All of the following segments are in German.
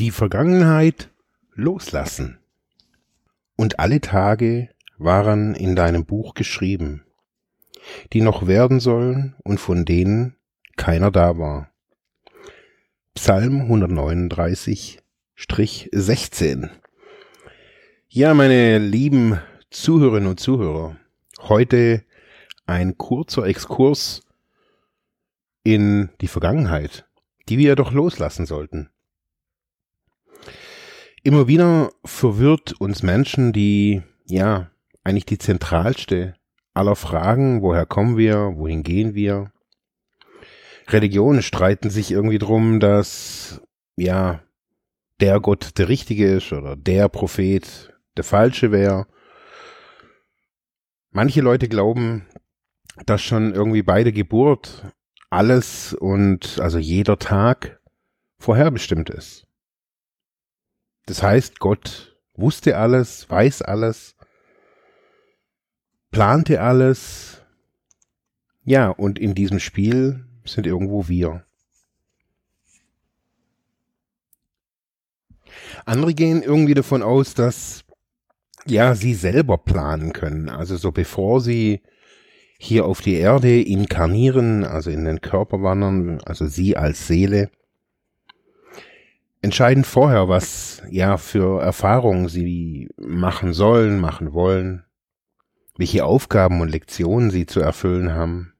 die Vergangenheit loslassen. Und alle Tage waren in deinem Buch geschrieben, die noch werden sollen und von denen keiner da war. Psalm 139, Strich 16. Ja, meine lieben Zuhörerinnen und Zuhörer, heute ein kurzer Exkurs in die Vergangenheit, die wir doch loslassen sollten. Immer wieder verwirrt uns Menschen die, ja, eigentlich die zentralste aller Fragen, woher kommen wir, wohin gehen wir. Religionen streiten sich irgendwie drum, dass, ja, der Gott der Richtige ist oder der Prophet der falsche wäre. Manche Leute glauben, dass schon irgendwie bei der Geburt alles und also jeder Tag vorherbestimmt ist. Das heißt, Gott wusste alles, weiß alles, plante alles. Ja, und in diesem Spiel sind irgendwo wir. Andere gehen irgendwie davon aus, dass ja, sie selber planen können. Also so bevor sie hier auf die Erde inkarnieren, also in den Körper wandern, also sie als Seele, entscheiden vorher, was ja für Erfahrungen sie machen sollen, machen wollen, welche Aufgaben und Lektionen sie zu erfüllen haben.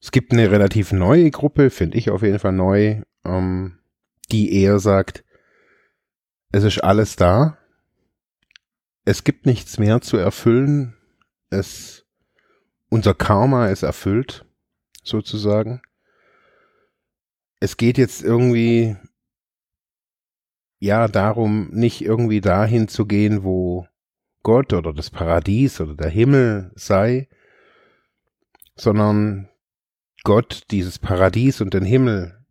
Es gibt eine relativ neue Gruppe, finde ich auf jeden Fall neu, ähm, die eher sagt, es ist alles da. Es gibt nichts mehr zu erfüllen. Es, unser Karma ist erfüllt, sozusagen. Es geht jetzt irgendwie, ja, darum, nicht irgendwie dahin zu gehen, wo Gott oder das Paradies oder der Himmel sei, sondern Gott, dieses Paradies und den Himmel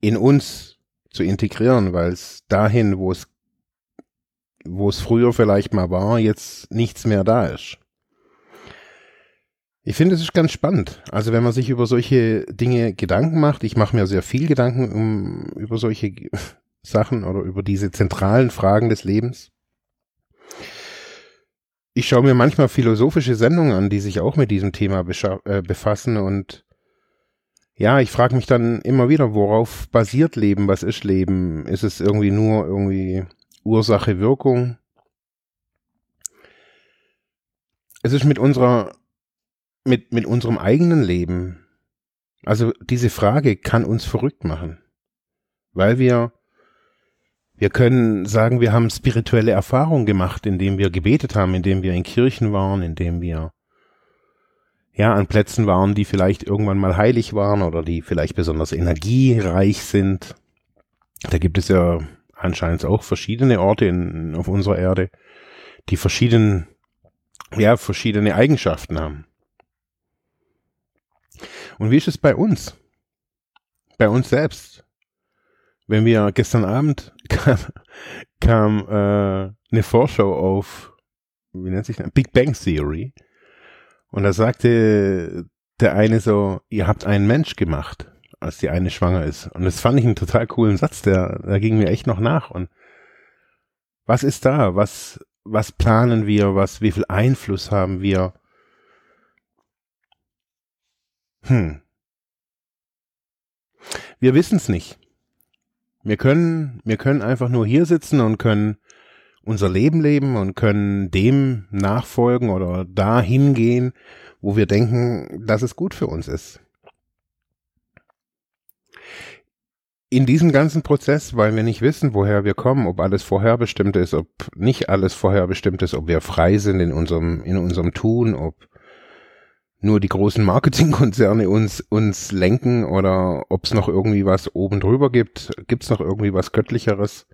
in uns zu integrieren, weil es dahin, wo es wo es früher vielleicht mal war, jetzt nichts mehr da ist. Ich finde, es ist ganz spannend. Also wenn man sich über solche Dinge Gedanken macht, ich mache mir sehr viel Gedanken um, über solche Sachen oder über diese zentralen Fragen des Lebens. Ich schaue mir manchmal philosophische Sendungen an, die sich auch mit diesem Thema äh, befassen und ja, ich frage mich dann immer wieder, worauf basiert Leben, was ist Leben? Ist es irgendwie nur irgendwie Ursache, Wirkung. Es ist mit unserer, mit, mit unserem eigenen Leben. Also diese Frage kann uns verrückt machen. Weil wir, wir können sagen, wir haben spirituelle Erfahrungen gemacht, indem wir gebetet haben, indem wir in Kirchen waren, indem wir ja, an Plätzen waren, die vielleicht irgendwann mal heilig waren oder die vielleicht besonders energiereich sind. Da gibt es ja anscheinend auch verschiedene Orte in, auf unserer Erde, die verschieden, ja, verschiedene Eigenschaften haben. Und wie ist es bei uns? Bei uns selbst? Wenn wir gestern Abend kam, kam äh, eine Vorschau auf, wie nennt sich das? Big Bang Theory. Und da sagte der eine so, ihr habt einen Mensch gemacht als die eine schwanger ist. Und das fand ich einen total coolen Satz, der, der ging mir echt noch nach. Und was ist da? Was, was planen wir? Was, wie viel Einfluss haben wir? Hm. Wir wissen es nicht. Wir können, wir können einfach nur hier sitzen und können unser Leben leben und können dem nachfolgen oder dahin gehen, wo wir denken, dass es gut für uns ist. in diesem ganzen Prozess, weil wir nicht wissen, woher wir kommen, ob alles vorherbestimmt ist, ob nicht alles vorherbestimmt ist, ob wir frei sind in unserem, in unserem Tun, ob nur die großen Marketingkonzerne uns, uns lenken oder ob es noch irgendwie was oben drüber gibt. Gibt es noch irgendwie was Göttlicheres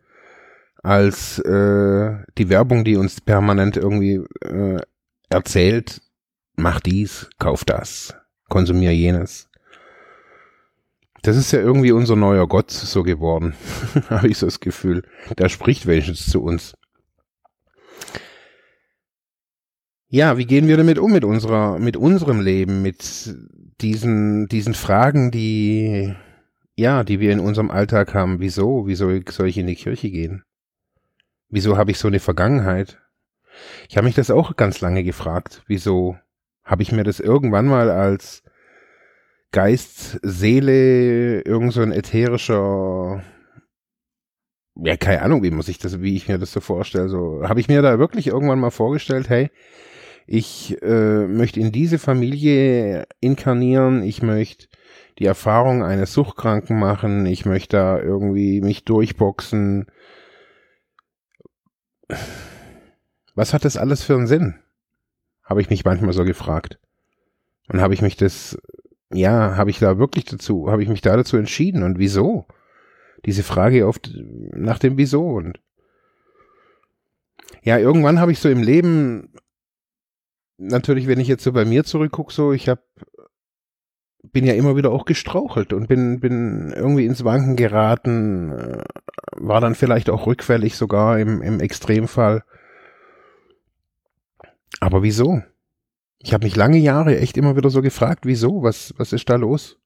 als äh, die Werbung, die uns permanent irgendwie äh, erzählt, mach dies, kauf das, konsumier jenes. Das ist ja irgendwie unser neuer Gott so geworden, habe ich so das Gefühl. Der spricht wenigstens zu uns. Ja, wie gehen wir damit um mit unserer, mit unserem Leben, mit diesen, diesen Fragen, die, ja, die wir in unserem Alltag haben. Wieso? Wieso soll ich in die Kirche gehen? Wieso habe ich so eine Vergangenheit? Ich habe mich das auch ganz lange gefragt. Wieso habe ich mir das irgendwann mal als Geist, Seele, irgend so ein ätherischer, ja, keine Ahnung, wie muss ich das, wie ich mir das so vorstelle. So, habe ich mir da wirklich irgendwann mal vorgestellt, hey, ich äh, möchte in diese Familie inkarnieren, ich möchte die Erfahrung eines Suchtkranken machen, ich möchte da irgendwie mich durchboxen. Was hat das alles für einen Sinn? Habe ich mich manchmal so gefragt. Und habe ich mich das, ja, habe ich da wirklich dazu, habe ich mich da dazu entschieden und wieso? Diese Frage oft nach dem Wieso und ja, irgendwann habe ich so im Leben natürlich, wenn ich jetzt so bei mir zurückgucke, so, ich habe bin ja immer wieder auch gestrauchelt und bin, bin irgendwie ins Wanken geraten, äh, war dann vielleicht auch rückfällig sogar im, im Extremfall. Aber wieso? Ich habe mich lange Jahre echt immer wieder so gefragt, wieso? Was, was ist da los?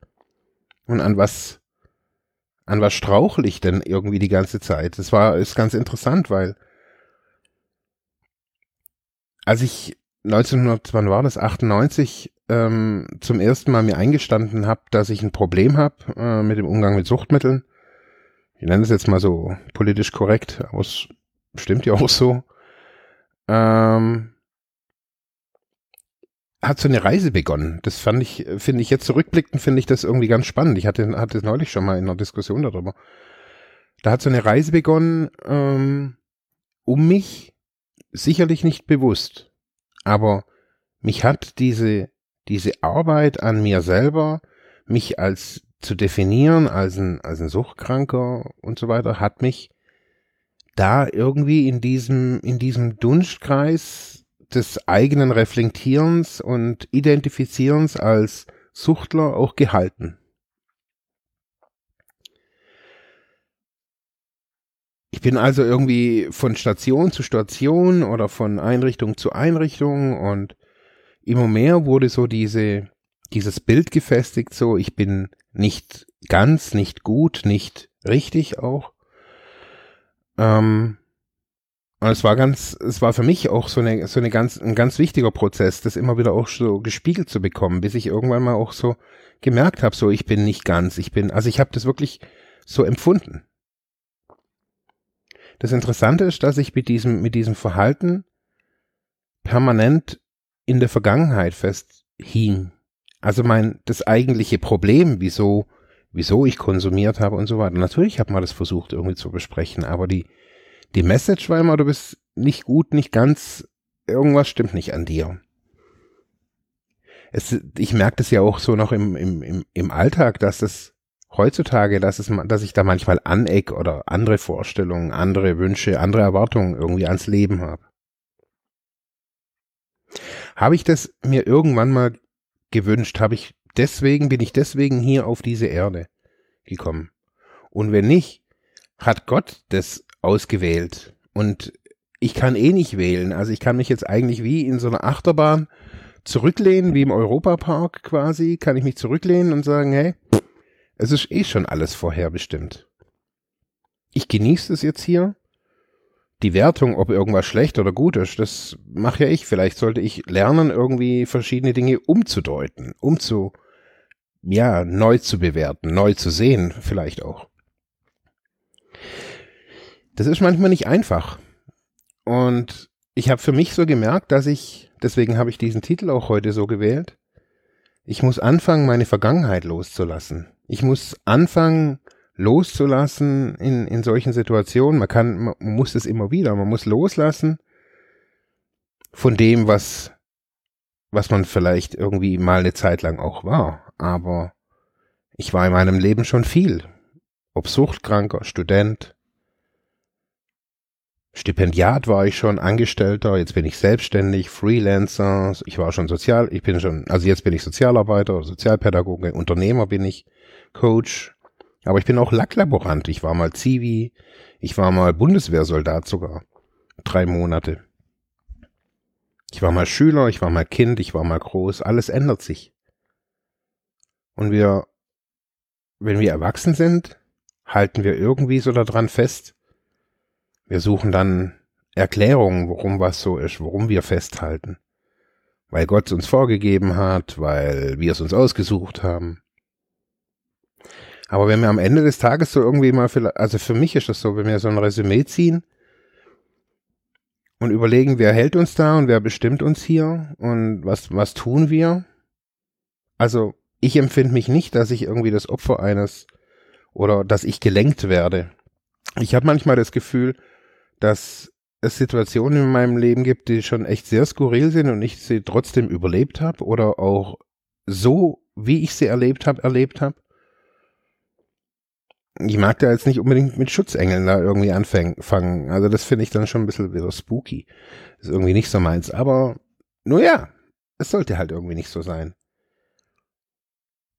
Und an was, an was strauchel ich denn irgendwie die ganze Zeit? Das war, ist ganz interessant, weil als ich 1900, wann war das, 98, ähm, zum ersten Mal mir eingestanden habe, dass ich ein Problem habe äh, mit dem Umgang mit Suchtmitteln. Ich nenne es jetzt mal so politisch korrekt, aber es stimmt ja auch so. Ähm, hat so eine Reise begonnen. Das fand ich, finde ich jetzt zurückblickend, finde ich das irgendwie ganz spannend. Ich hatte, hatte es neulich schon mal in einer Diskussion darüber. Da hat so eine Reise begonnen, ähm, um mich sicherlich nicht bewusst aber mich hat diese, diese Arbeit an mir selber, mich als zu definieren als ein, als ein Suchtkranker und so weiter, hat mich da irgendwie in diesem, in diesem Dunstkreis des eigenen Reflektierens und Identifizierens als Suchtler auch gehalten. Ich bin also irgendwie von Station zu Station oder von Einrichtung zu Einrichtung und immer mehr wurde so diese, dieses Bild gefestigt, so ich bin nicht ganz, nicht gut, nicht richtig auch. Ähm, und es war ganz, es war für mich auch so eine, so eine ganz, ein ganz wichtiger Prozess, das immer wieder auch so gespiegelt zu bekommen, bis ich irgendwann mal auch so gemerkt habe, so ich bin nicht ganz, ich bin, also ich habe das wirklich so empfunden. Das Interessante ist, dass ich mit diesem, mit diesem Verhalten permanent in der Vergangenheit festhing. Also mein, das eigentliche Problem, wieso, wieso ich konsumiert habe und so weiter. Natürlich hat man das versucht irgendwie zu besprechen, aber die, die Message war immer, du bist nicht gut, nicht ganz, irgendwas stimmt nicht an dir. Es, ich merke das ja auch so noch im, im, im, im Alltag, dass das heutzutage, dass, es, dass ich da manchmal aneck oder andere Vorstellungen, andere Wünsche, andere Erwartungen irgendwie ans Leben habe. Habe ich das mir irgendwann mal gewünscht? Habe ich deswegen, bin ich deswegen hier auf diese Erde gekommen? Und wenn nicht, hat Gott das ausgewählt und ich kann eh nicht wählen. Also ich kann mich jetzt eigentlich wie in so einer Achterbahn zurücklehnen, wie im Europapark quasi, kann ich mich zurücklehnen und sagen, hey, es ist eh schon alles vorherbestimmt. Ich genieße es jetzt hier. Die Wertung, ob irgendwas schlecht oder gut ist, das mache ja ich. Vielleicht sollte ich lernen, irgendwie verschiedene Dinge umzudeuten, umzu, ja, neu zu bewerten, neu zu sehen, vielleicht auch. Das ist manchmal nicht einfach. Und ich habe für mich so gemerkt, dass ich, deswegen habe ich diesen Titel auch heute so gewählt, ich muss anfangen, meine Vergangenheit loszulassen. Ich muss anfangen, loszulassen in, in solchen Situationen. Man kann, man muss es immer wieder, man muss loslassen von dem, was was man vielleicht irgendwie mal eine Zeit lang auch war, aber ich war in meinem Leben schon viel. Ob Suchtkranker, Student, Stipendiat war ich schon, Angestellter, jetzt bin ich selbstständig, Freelancer, ich war schon sozial, ich bin schon, also jetzt bin ich Sozialarbeiter, Sozialpädagoge, Unternehmer bin ich, Coach, aber ich bin auch Lacklaborant, ich war mal Zivi, ich war mal Bundeswehrsoldat sogar, drei Monate. Ich war mal Schüler, ich war mal Kind, ich war mal groß, alles ändert sich. Und wir, wenn wir erwachsen sind, halten wir irgendwie so daran fest, wir suchen dann Erklärungen, warum was so ist, warum wir festhalten. Weil Gott es uns vorgegeben hat, weil wir es uns ausgesucht haben. Aber wenn wir am Ende des Tages so irgendwie mal, also für mich ist das so, wenn wir so ein Resümee ziehen und überlegen, wer hält uns da und wer bestimmt uns hier und was, was tun wir? Also ich empfinde mich nicht, dass ich irgendwie das Opfer eines oder dass ich gelenkt werde. Ich habe manchmal das Gefühl, dass es Situationen in meinem Leben gibt, die schon echt sehr skurril sind und ich sie trotzdem überlebt habe oder auch so, wie ich sie erlebt habe, erlebt habe. Ich mag da jetzt nicht unbedingt mit Schutzengeln da irgendwie anfangen. Also das finde ich dann schon ein bisschen wieder spooky. Ist irgendwie nicht so meins. Aber nur ja, es sollte halt irgendwie nicht so sein.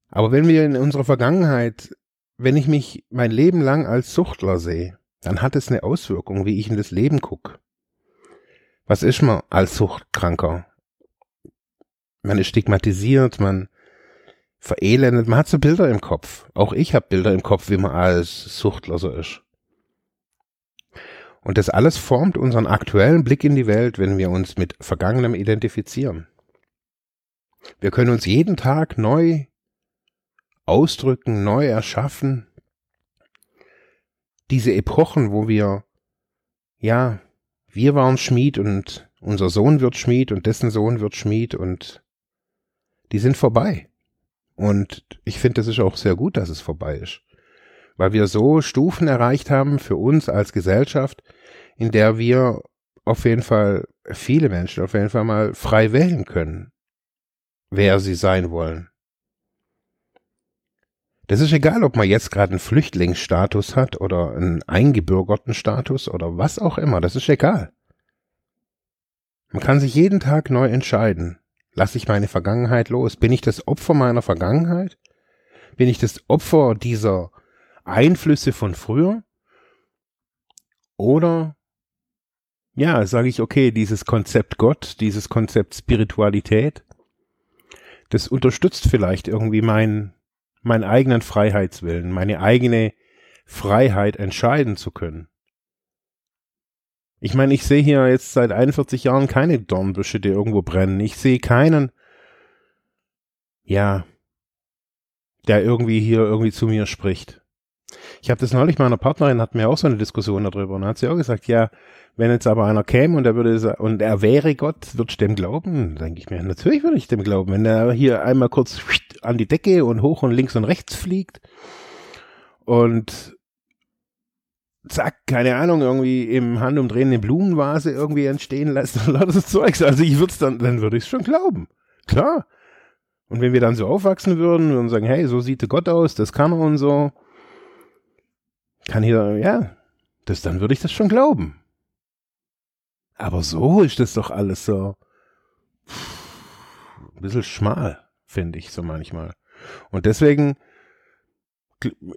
Aber wenn wir in unserer Vergangenheit, wenn ich mich mein Leben lang als Suchtler sehe, dann hat es eine Auswirkung, wie ich in das Leben gucke. Was ist man als Suchtkranker? Man ist stigmatisiert, man verelendet, man hat so Bilder im Kopf. Auch ich habe Bilder im Kopf, wie man als Suchtler so ist. Und das alles formt unseren aktuellen Blick in die Welt, wenn wir uns mit Vergangenem identifizieren. Wir können uns jeden Tag neu ausdrücken, neu erschaffen, diese Epochen, wo wir, ja, wir waren Schmied und unser Sohn wird Schmied und dessen Sohn wird Schmied und die sind vorbei. Und ich finde, das ist auch sehr gut, dass es vorbei ist. Weil wir so Stufen erreicht haben für uns als Gesellschaft, in der wir auf jeden Fall viele Menschen auf jeden Fall mal frei wählen können, wer sie sein wollen. Das ist egal, ob man jetzt gerade einen Flüchtlingsstatus hat oder einen eingebürgerten Status oder was auch immer. Das ist egal. Man kann sich jeden Tag neu entscheiden. Lasse ich meine Vergangenheit los? Bin ich das Opfer meiner Vergangenheit? Bin ich das Opfer dieser Einflüsse von früher? Oder ja, sage ich, okay, dieses Konzept Gott, dieses Konzept Spiritualität, das unterstützt vielleicht irgendwie mein, meinen eigenen Freiheitswillen, meine eigene Freiheit entscheiden zu können. Ich meine, ich sehe hier jetzt seit 41 Jahren keine Dornbüsche, die irgendwo brennen. Ich sehe keinen, ja, der irgendwie hier irgendwie zu mir spricht. Ich habe das neulich meiner Partnerin, hat mir auch so eine Diskussion darüber und hat sie auch gesagt, ja, wenn jetzt aber einer käme und er würde und er wäre Gott, würdest du dem glauben? Denke ich mir, natürlich würde ich dem glauben. Wenn er hier einmal kurz an die Decke und hoch und links und rechts fliegt und zack, keine Ahnung, irgendwie im Handumdrehen eine Blumenvase irgendwie entstehen lässt und lauter Zeugs. Also ich würde es dann, dann würde ich es schon glauben. Klar. Und wenn wir dann so aufwachsen würden und sagen, hey, so sieht der Gott aus, das kann er und so, kann hier, ja, das, dann würde ich das schon glauben. Aber so ist das doch alles so ein bisschen schmal, finde ich so manchmal. Und deswegen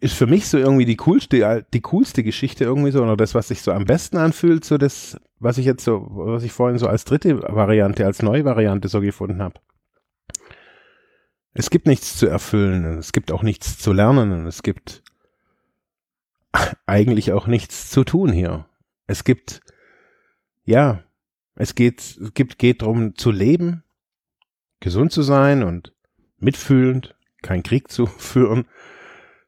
ist für mich so irgendwie die coolste, die coolste Geschichte irgendwie so, oder das, was sich so am besten anfühlt, so das, was ich jetzt so, was ich vorhin so als dritte Variante, als neue Variante so gefunden habe. Es gibt nichts zu erfüllen, es gibt auch nichts zu lernen, es gibt eigentlich auch nichts zu tun hier. Es gibt ja, es geht, es gibt, geht darum zu leben, gesund zu sein und mitfühlend, keinen Krieg zu führen,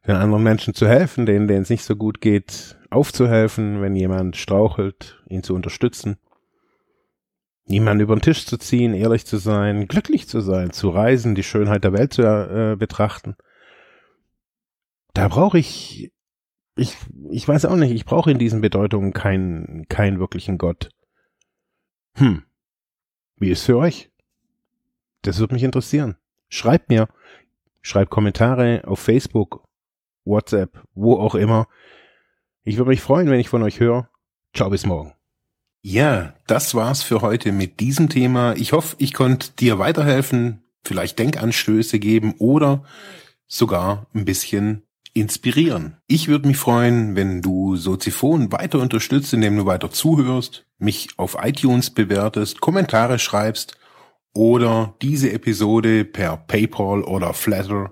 den anderen Menschen zu helfen, denen, denen es nicht so gut geht, aufzuhelfen, wenn jemand strauchelt, ihn zu unterstützen, niemanden über den Tisch zu ziehen, ehrlich zu sein, glücklich zu sein, zu reisen, die Schönheit der Welt zu äh, betrachten. Da brauche ich, ich, ich weiß auch nicht, ich brauche in diesen Bedeutungen keinen, keinen wirklichen Gott. Hm. Wie ist für euch? Das würde mich interessieren. Schreibt mir, schreibt Kommentare auf Facebook, WhatsApp, wo auch immer. Ich würde mich freuen, wenn ich von euch höre. Ciao, bis morgen. Ja, das war's für heute mit diesem Thema. Ich hoffe, ich konnte dir weiterhelfen, vielleicht Denkanstöße geben oder sogar ein bisschen inspirieren. Ich würde mich freuen, wenn du Soziphon weiter unterstützt, indem du weiter zuhörst, mich auf iTunes bewertest, Kommentare schreibst oder diese Episode per PayPal oder Flatter